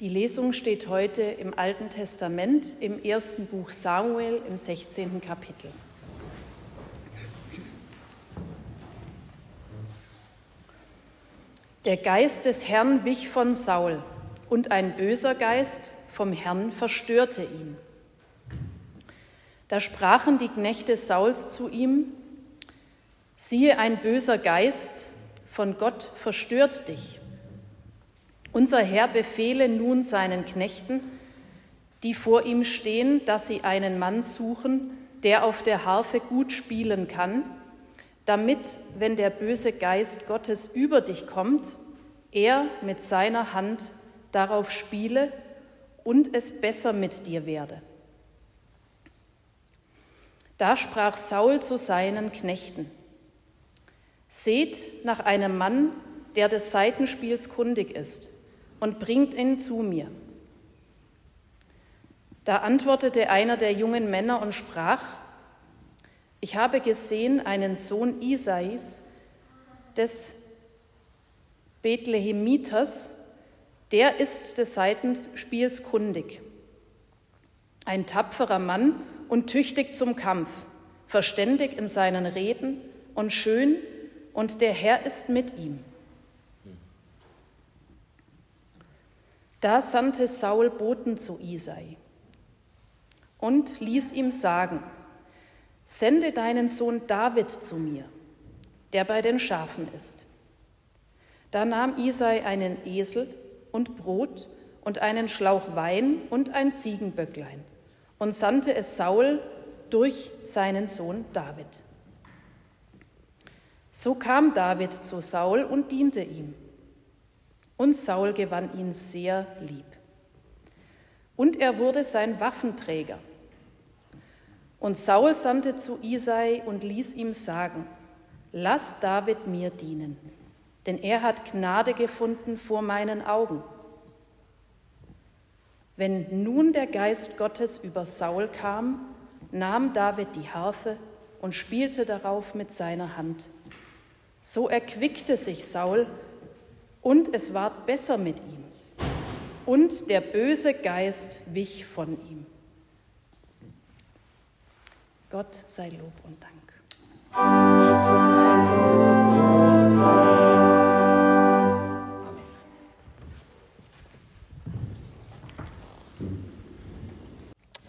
Die Lesung steht heute im Alten Testament im ersten Buch Samuel im 16. Kapitel. Der Geist des Herrn wich von Saul, und ein böser Geist vom Herrn verstörte ihn. Da sprachen die Knechte Sauls zu ihm, siehe, ein böser Geist von Gott verstört dich. Unser Herr befehle nun seinen Knechten, die vor ihm stehen, dass sie einen Mann suchen, der auf der Harfe gut spielen kann, damit, wenn der böse Geist Gottes über dich kommt, er mit seiner Hand darauf spiele und es besser mit dir werde. Da sprach Saul zu seinen Knechten, Seht nach einem Mann, der des Seitenspiels kundig ist und bringt ihn zu mir. Da antwortete einer der jungen Männer und sprach, ich habe gesehen einen Sohn Isais des Bethlehemiters, der ist des Seitenspiels kundig. Ein tapferer Mann und tüchtig zum Kampf, verständig in seinen Reden und schön, und der Herr ist mit ihm. Da sandte Saul Boten zu Isai und ließ ihm sagen, sende deinen Sohn David zu mir, der bei den Schafen ist. Da nahm Isai einen Esel und Brot und einen Schlauch Wein und ein Ziegenböcklein und sandte es Saul durch seinen Sohn David. So kam David zu Saul und diente ihm und Saul gewann ihn sehr lieb. Und er wurde sein Waffenträger. Und Saul sandte zu Isai und ließ ihm sagen, lass David mir dienen, denn er hat Gnade gefunden vor meinen Augen. Wenn nun der Geist Gottes über Saul kam, nahm David die Harfe und spielte darauf mit seiner Hand. So erquickte sich Saul und es ward besser mit ihm, und der böse Geist wich von ihm. Gott sei Lob und Dank.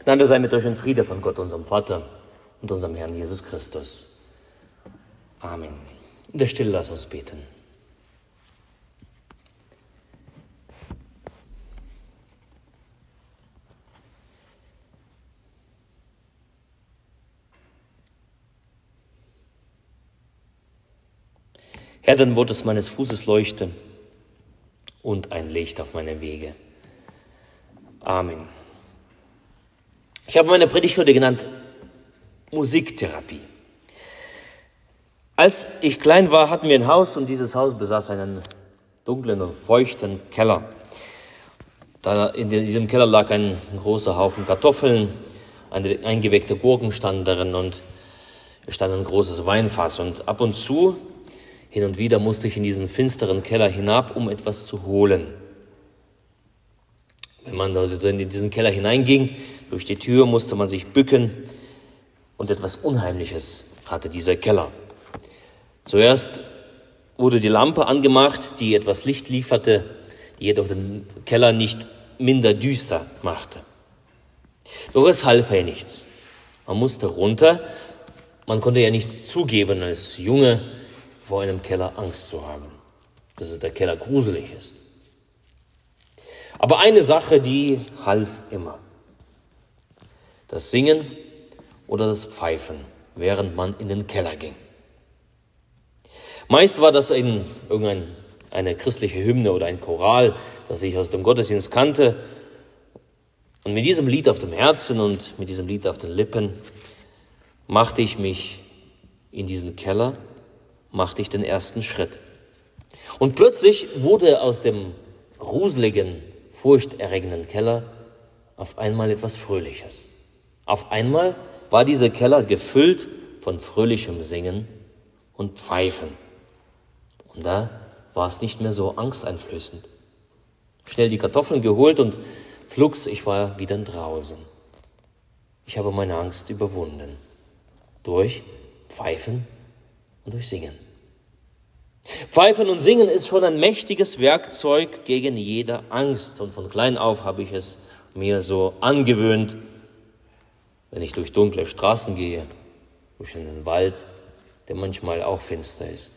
Gnade sei mit euch und Friede von Gott, unserem Vater und unserem Herrn Jesus Christus. Amen. In der Stille lass uns beten. Herr, dein ist meines Fußes Leuchte und ein Licht auf meine Wege. Amen. Ich habe meine Predigt heute genannt Musiktherapie. Als ich klein war, hatten wir ein Haus und dieses Haus besaß einen dunklen und feuchten Keller. Da in diesem Keller lag ein großer Haufen Kartoffeln, eine eingeweckte Gurken standen darin und es stand ein großes Weinfass. Und ab und zu hin und wieder musste ich in diesen finsteren Keller hinab, um etwas zu holen. Wenn man in diesen Keller hineinging, durch die Tür musste man sich bücken und etwas Unheimliches hatte dieser Keller. Zuerst wurde die Lampe angemacht, die etwas Licht lieferte, die jedoch den Keller nicht minder düster machte. Doch es half ja nichts. Man musste runter. Man konnte ja nicht zugeben als Junge, vor einem Keller Angst zu haben, dass der Keller gruselig ist. Aber eine Sache, die half immer. Das Singen oder das Pfeifen, während man in den Keller ging. Meist war das in irgendeine christliche Hymne oder ein Choral, das ich aus dem Gottesdienst kannte. Und mit diesem Lied auf dem Herzen und mit diesem Lied auf den Lippen machte ich mich in diesen Keller machte ich den ersten Schritt. Und plötzlich wurde aus dem gruseligen, furchterregenden Keller auf einmal etwas Fröhliches. Auf einmal war dieser Keller gefüllt von fröhlichem Singen und Pfeifen. Und da war es nicht mehr so angsteinflößend. schnell die Kartoffeln geholt und flugs, ich war wieder draußen. Ich habe meine Angst überwunden. Durch Pfeifen und durch Singen. Pfeifen und Singen ist schon ein mächtiges Werkzeug gegen jede Angst. Und von klein auf habe ich es mir so angewöhnt, wenn ich durch dunkle Straßen gehe, durch einen Wald, der manchmal auch finster ist.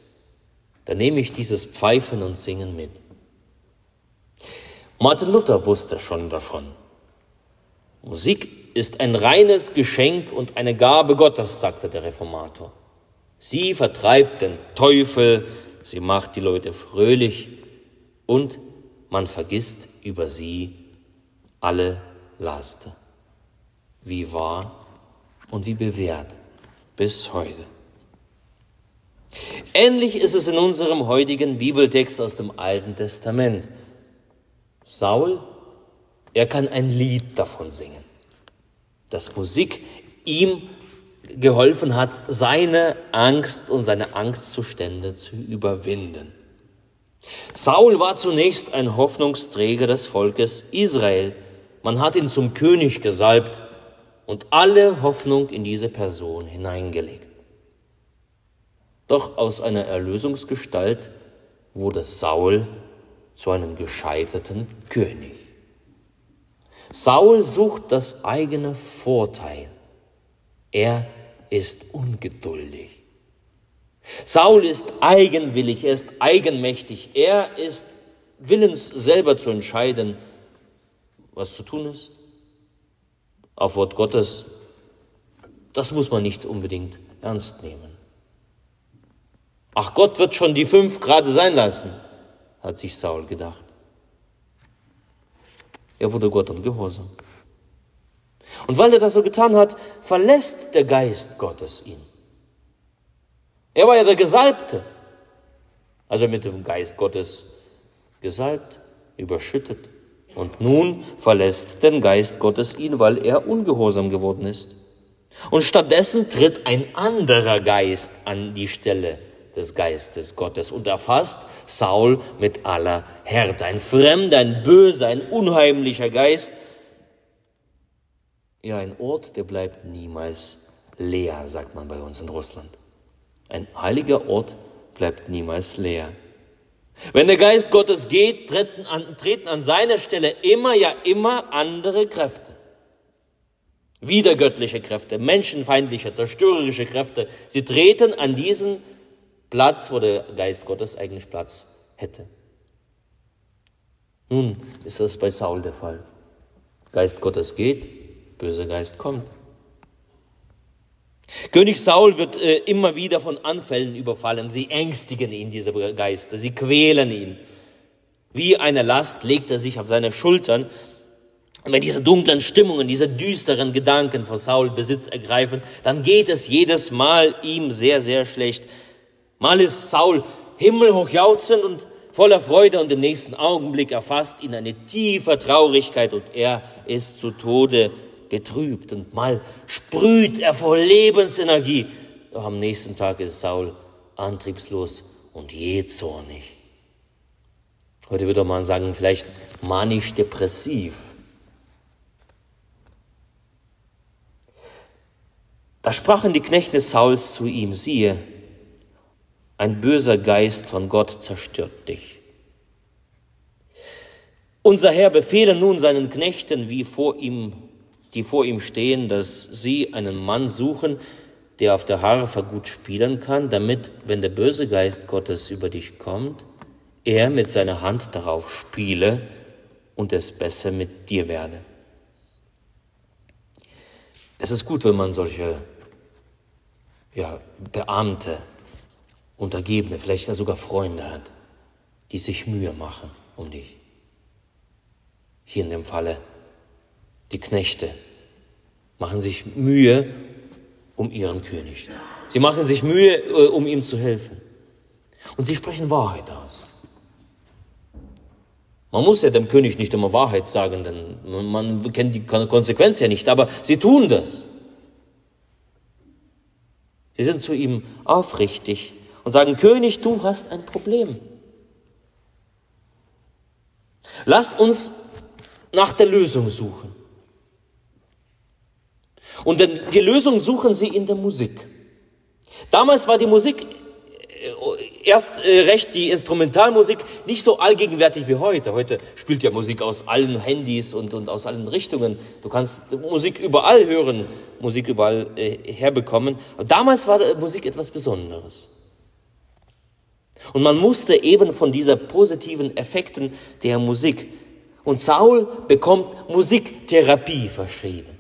Dann nehme ich dieses Pfeifen und Singen mit. Martin Luther wusste schon davon. Musik ist ein reines Geschenk und eine Gabe Gottes, sagte der Reformator. Sie vertreibt den Teufel, sie macht die Leute fröhlich und man vergisst über sie alle Laster. Wie wahr und wie bewährt bis heute. Ähnlich ist es in unserem heutigen Bibeltext aus dem Alten Testament. Saul, er kann ein Lied davon singen, dass Musik ihm geholfen hat, seine Angst und seine Angstzustände zu überwinden. Saul war zunächst ein Hoffnungsträger des Volkes Israel. Man hat ihn zum König gesalbt und alle Hoffnung in diese Person hineingelegt. Doch aus einer Erlösungsgestalt wurde Saul zu einem gescheiterten König. Saul sucht das eigene Vorteil. Er ist ungeduldig. Saul ist eigenwillig, er ist eigenmächtig, er ist willens selber zu entscheiden, was zu tun ist. Auf Wort Gottes, das muss man nicht unbedingt ernst nehmen. Ach, Gott wird schon die fünf gerade sein lassen hat sich Saul gedacht. Er wurde Gott ungehorsam. Und weil er das so getan hat, verlässt der Geist Gottes ihn. Er war ja der Gesalbte, also mit dem Geist Gottes gesalbt, überschüttet. Und nun verlässt den Geist Gottes ihn, weil er ungehorsam geworden ist. Und stattdessen tritt ein anderer Geist an die Stelle des Geistes Gottes und erfasst Saul mit aller Härte. Ein fremder, ein böser, ein unheimlicher Geist. Ja, ein Ort, der bleibt niemals leer, sagt man bei uns in Russland. Ein heiliger Ort bleibt niemals leer. Wenn der Geist Gottes geht, treten an, treten an seiner Stelle immer, ja immer andere Kräfte. Wiedergöttliche Kräfte, menschenfeindliche, zerstörerische Kräfte. Sie treten an diesen Platz, wo der Geist Gottes eigentlich Platz hätte. Nun ist das bei Saul der Fall. Geist Gottes geht, böser Geist kommt. König Saul wird äh, immer wieder von Anfällen überfallen. Sie ängstigen ihn, diese Geister. Sie quälen ihn. Wie eine Last legt er sich auf seine Schultern. Und wenn diese dunklen Stimmungen, diese düsteren Gedanken von Saul Besitz ergreifen, dann geht es jedes Mal ihm sehr, sehr schlecht. Mal ist Saul himmelhoch jauchzend und voller Freude und im nächsten Augenblick erfasst ihn eine tiefe Traurigkeit und er ist zu Tode betrübt und mal sprüht er vor Lebensenergie. Doch am nächsten Tag ist Saul antriebslos und jähzornig. Heute würde man sagen, vielleicht manisch-depressiv. Da sprachen die Knechte Sauls zu ihm, siehe, ein böser Geist von Gott zerstört dich. Unser Herr befehle nun seinen Knechten, wie vor ihm, die vor ihm stehen, dass sie einen Mann suchen, der auf der Harfe gut spielen kann, damit, wenn der böse Geist Gottes über dich kommt, er mit seiner Hand darauf spiele und es besser mit dir werde. Es ist gut, wenn man solche ja, Beamte Untergebene, vielleicht sogar Freunde hat, die sich Mühe machen um dich. Hier in dem Falle die Knechte machen sich Mühe um ihren König. Sie machen sich Mühe, äh, um ihm zu helfen. Und sie sprechen Wahrheit aus. Man muss ja dem König nicht immer Wahrheit sagen, denn man kennt die Konsequenz ja nicht, aber sie tun das. Sie sind zu ihm aufrichtig und sagen, König, du hast ein Problem. Lass uns nach der Lösung suchen. Und die Lösung suchen sie in der Musik. Damals war die Musik äh, erst äh, recht die Instrumentalmusik nicht so allgegenwärtig wie heute. Heute spielt ja Musik aus allen Handys und, und aus allen Richtungen. Du kannst Musik überall hören, Musik überall äh, herbekommen. Aber damals war Musik etwas Besonderes. Und man musste eben von dieser positiven Effekten der Musik. Und Saul bekommt Musiktherapie verschrieben.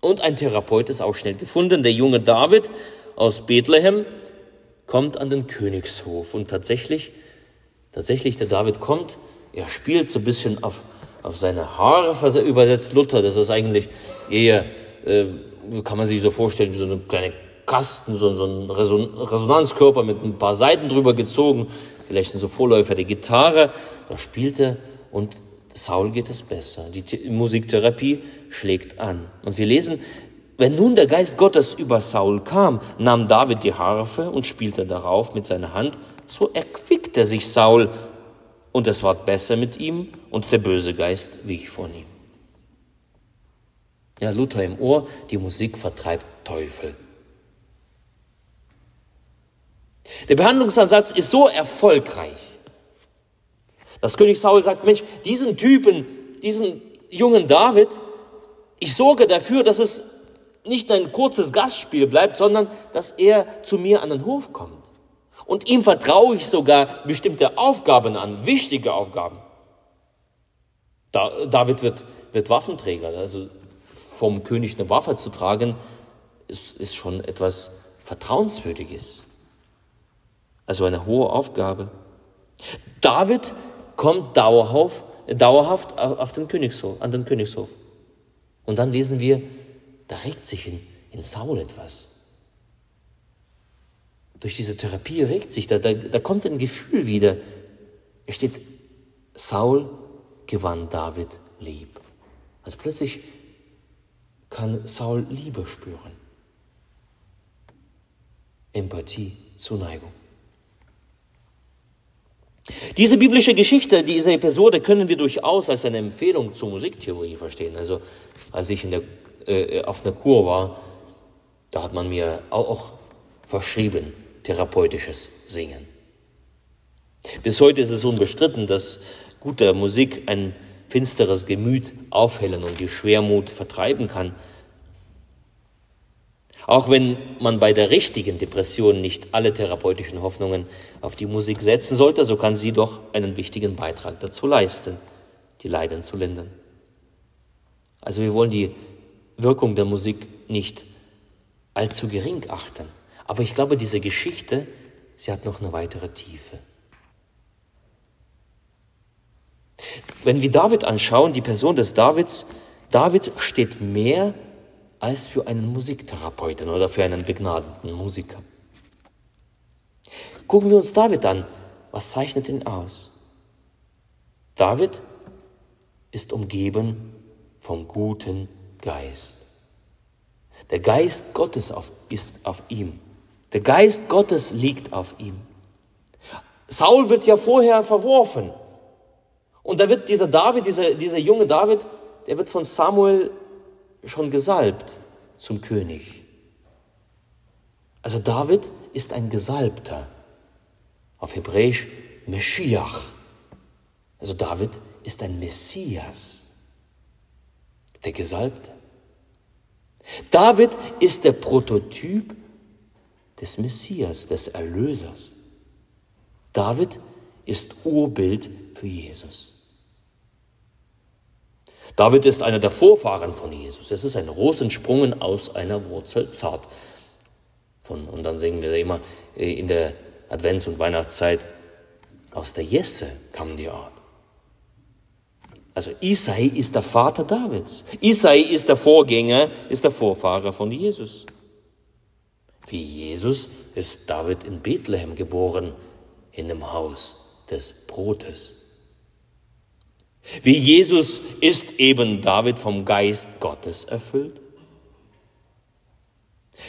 Und ein Therapeut ist auch schnell gefunden. Der junge David aus Bethlehem kommt an den Königshof. Und tatsächlich, tatsächlich, der David kommt, er spielt so ein bisschen auf, auf seine Harfe, übersetzt Luther. Das ist eigentlich eher, äh, kann man sich so vorstellen, wie so eine kleine Kasten, so, so ein Reson Resonanzkörper mit ein paar Seiten drüber gezogen, vielleicht so Vorläufer der Gitarre. Da spielt er und Saul geht es besser. Die Musiktherapie schlägt an. Und wir lesen, wenn nun der Geist Gottes über Saul kam, nahm David die Harfe und spielte darauf mit seiner Hand, so erquickte sich Saul und es ward besser mit ihm und der böse Geist wich von ihm. Ja, Luther im Ohr, die Musik vertreibt Teufel. Der Behandlungsansatz ist so erfolgreich, dass König Saul sagt, Mensch, diesen Typen, diesen jungen David, ich sorge dafür, dass es nicht ein kurzes Gastspiel bleibt, sondern dass er zu mir an den Hof kommt. Und ihm vertraue ich sogar bestimmte Aufgaben an, wichtige Aufgaben. David wird, wird Waffenträger. Also vom König eine Waffe zu tragen, ist, ist schon etwas Vertrauenswürdiges. Also eine hohe Aufgabe. David kommt dauerhaft, dauerhaft auf den Königshof, an den Königshof. Und dann lesen wir, da regt sich in, in Saul etwas. Durch diese Therapie regt sich, da, da, da kommt ein Gefühl wieder. Es steht, Saul gewann David lieb. Also plötzlich kann Saul Liebe spüren. Empathie, Zuneigung. Diese biblische Geschichte, diese Episode können wir durchaus als eine Empfehlung zur Musiktheorie verstehen. Also als ich der äh, auf einer Kur war, da hat man mir auch verschrieben, therapeutisches Singen. Bis heute ist es unbestritten, dass gute Musik ein finsteres Gemüt aufhellen und die Schwermut vertreiben kann. Auch wenn man bei der richtigen Depression nicht alle therapeutischen Hoffnungen auf die Musik setzen sollte, so kann sie doch einen wichtigen Beitrag dazu leisten, die Leiden zu lindern. Also wir wollen die Wirkung der Musik nicht allzu gering achten. Aber ich glaube, diese Geschichte, sie hat noch eine weitere Tiefe. Wenn wir David anschauen, die Person des Davids, David steht mehr als für einen Musiktherapeuten oder für einen begnadeten Musiker. Gucken wir uns David an. Was zeichnet ihn aus? David ist umgeben vom guten Geist. Der Geist Gottes auf, ist auf ihm. Der Geist Gottes liegt auf ihm. Saul wird ja vorher verworfen. Und da wird dieser David, dieser, dieser junge David, der wird von Samuel schon gesalbt zum König. Also David ist ein Gesalbter. Auf Hebräisch Meschiach. Also David ist ein Messias der Gesalbte. David ist der Prototyp des Messias, des Erlösers. David ist Urbild für Jesus. David ist einer der Vorfahren von Jesus. Es ist ein Rosensprungen aus einer Wurzel zart. Von, und dann singen wir immer äh, in der Advents- und Weihnachtszeit, aus der Jesse kam die Art. Also Isai ist der Vater Davids. Isai ist der Vorgänger, ist der Vorfahrer von Jesus. Wie Jesus ist David in Bethlehem geboren, in dem Haus des Brotes. Wie Jesus ist eben David vom Geist Gottes erfüllt.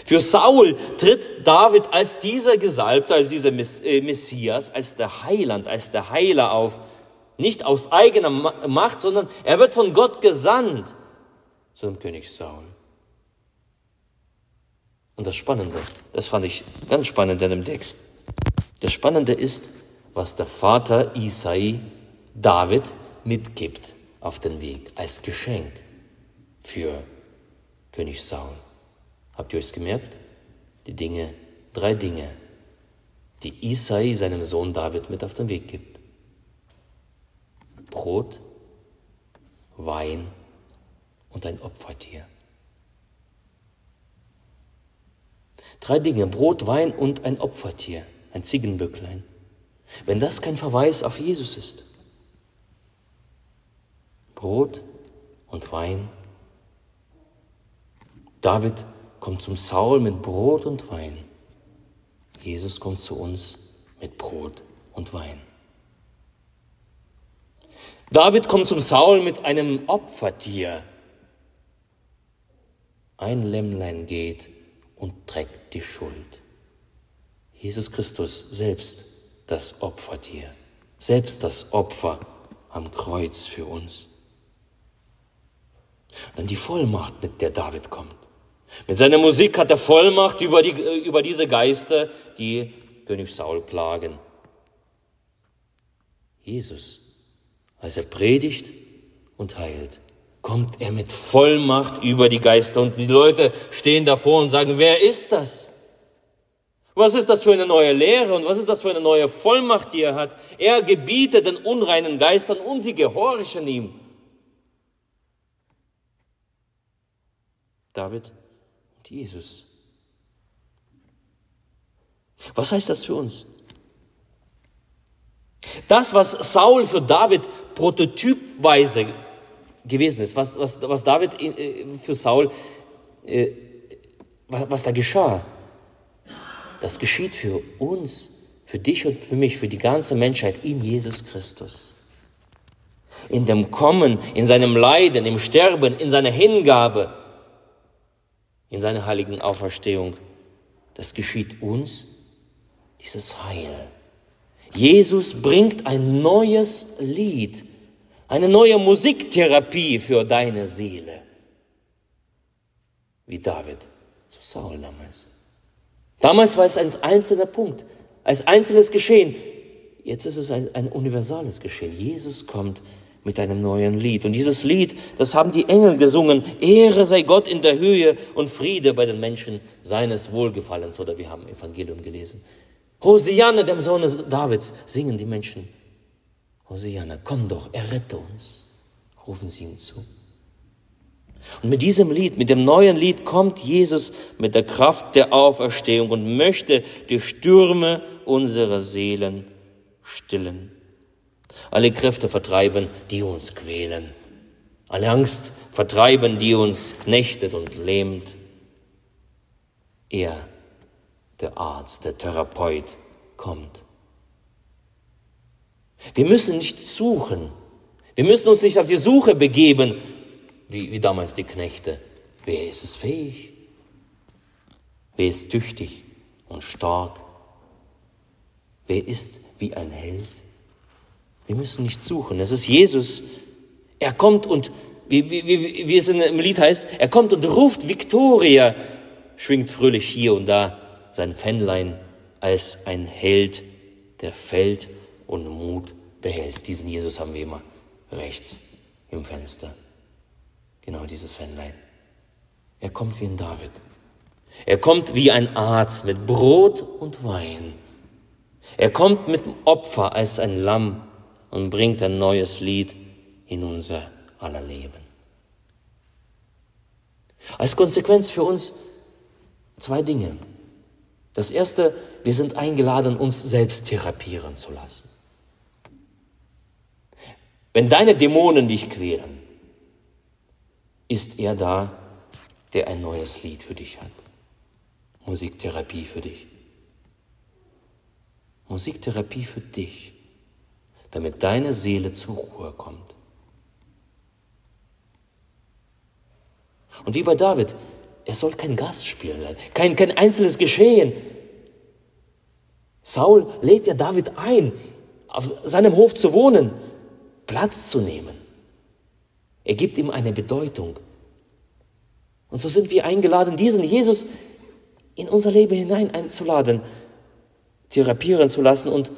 Für Saul tritt David als dieser Gesalbte, als dieser äh, Messias, als der Heiland, als der Heiler auf, nicht aus eigener Macht, sondern er wird von Gott gesandt zu dem König Saul. Und das Spannende, das fand ich ganz spannend in dem Text. Das Spannende ist, was der Vater Isai David mitgibt auf den Weg als Geschenk für König Saul. Habt ihr euch gemerkt? Die Dinge, drei Dinge, die Isai seinem Sohn David mit auf den Weg gibt. Brot, Wein und ein Opfertier. Drei Dinge, Brot, Wein und ein Opfertier, ein Ziegenböcklein. Wenn das kein Verweis auf Jesus ist. Brot und Wein. David kommt zum Saul mit Brot und Wein. Jesus kommt zu uns mit Brot und Wein. David kommt zum Saul mit einem Opfertier. Ein Lämmlein geht und trägt die Schuld. Jesus Christus selbst das Opfertier, selbst das Opfer am Kreuz für uns. Dann die Vollmacht, mit der David kommt. Mit seiner Musik hat er Vollmacht über, die, über diese Geister, die König Saul plagen. Jesus, als er predigt und heilt, kommt er mit Vollmacht über die Geister und die Leute stehen davor und sagen, wer ist das? Was ist das für eine neue Lehre und was ist das für eine neue Vollmacht, die er hat? Er gebietet den unreinen Geistern und sie gehorchen ihm. David und Jesus. Was heißt das für uns? Das, was Saul für David prototypweise gewesen ist, was, was, was David äh, für Saul, äh, was, was da geschah, das geschieht für uns, für dich und für mich, für die ganze Menschheit in Jesus Christus. In dem Kommen, in seinem Leiden, im Sterben, in seiner Hingabe, in seiner heiligen Auferstehung. Das geschieht uns, dieses Heil. Jesus bringt ein neues Lied, eine neue Musiktherapie für deine Seele, wie David zu Saul damals. Damals war es ein einzelner Punkt, als einzelnes Geschehen. Jetzt ist es ein, ein universales Geschehen. Jesus kommt mit einem neuen Lied. Und dieses Lied, das haben die Engel gesungen. Ehre sei Gott in der Höhe und Friede bei den Menschen seines Wohlgefallens. Oder wir haben Evangelium gelesen. Hosianna, dem Sohn Davids, singen die Menschen. Hosianna, komm doch, errette uns, rufen sie ihm zu. Und mit diesem Lied, mit dem neuen Lied kommt Jesus mit der Kraft der Auferstehung und möchte die Stürme unserer Seelen stillen. Alle Kräfte vertreiben, die uns quälen. Alle Angst vertreiben, die uns knechtet und lähmt. Er, der Arzt, der Therapeut, kommt. Wir müssen nicht suchen. Wir müssen uns nicht auf die Suche begeben, wie, wie damals die Knechte. Wer ist es fähig? Wer ist tüchtig und stark? Wer ist wie ein Held? Wir müssen nicht suchen. Es ist Jesus. Er kommt und, wie, wie, wie es im Lied heißt, er kommt und ruft Victoria, schwingt fröhlich hier und da sein Fännlein als ein Held, der fällt und Mut behält. Diesen Jesus haben wir immer rechts im Fenster. Genau dieses Fännlein. Er kommt wie ein David. Er kommt wie ein Arzt mit Brot und Wein. Er kommt mit dem Opfer als ein Lamm und bringt ein neues Lied in unser aller Leben. Als Konsequenz für uns zwei Dinge. Das erste, wir sind eingeladen, uns selbst therapieren zu lassen. Wenn deine Dämonen dich quälen, ist er da, der ein neues Lied für dich hat. Musiktherapie für dich. Musiktherapie für dich damit deine Seele zur Ruhe kommt. Und wie bei David, es soll kein Gastspiel sein, kein, kein einzelnes Geschehen. Saul lädt ja David ein, auf seinem Hof zu wohnen. Platz zu nehmen. Er gibt ihm eine Bedeutung. Und so sind wir eingeladen, diesen Jesus in unser Leben hinein einzuladen, therapieren zu lassen und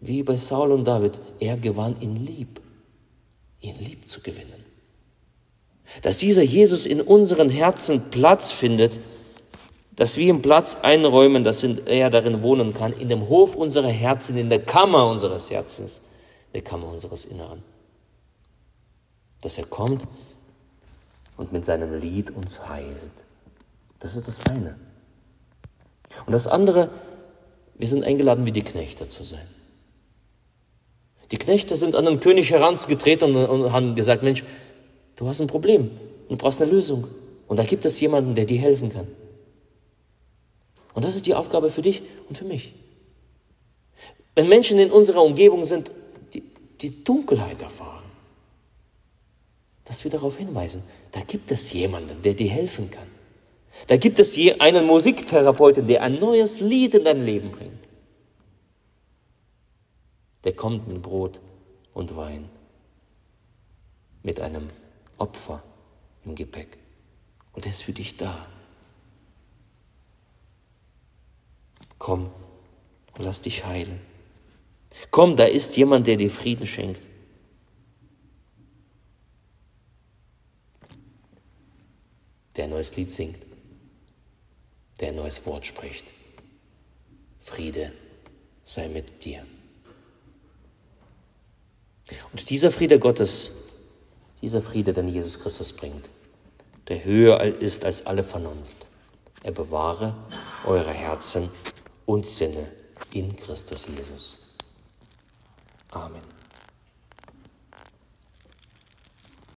wie bei Saul und David, er gewann ihn lieb, ihn lieb zu gewinnen. Dass dieser Jesus in unseren Herzen Platz findet, dass wir ihm Platz einräumen, dass er darin wohnen kann, in dem Hof unserer Herzen, in der Kammer unseres Herzens, der Kammer unseres Inneren. Dass er kommt und mit seinem Lied uns heilt. Das ist das eine. Und das andere, wir sind eingeladen, wie die Knechte zu sein. Die Knechte sind an den König herangetreten und haben gesagt, Mensch, du hast ein Problem, du brauchst eine Lösung. Und da gibt es jemanden, der dir helfen kann. Und das ist die Aufgabe für dich und für mich. Wenn Menschen in unserer Umgebung sind, die, die Dunkelheit erfahren, dass wir darauf hinweisen, da gibt es jemanden, der dir helfen kann. Da gibt es hier einen Musiktherapeuten, der ein neues Lied in dein Leben bringt. Der kommt mit Brot und Wein, mit einem Opfer im Gepäck. Und er ist für dich da. Komm und lass dich heilen. Komm, da ist jemand, der dir Frieden schenkt. Der ein neues Lied singt der ein neues Wort spricht. Friede sei mit dir. Und dieser Friede Gottes, dieser Friede, den Jesus Christus bringt, der höher ist als alle Vernunft, er bewahre eure Herzen und Sinne in Christus Jesus. Amen.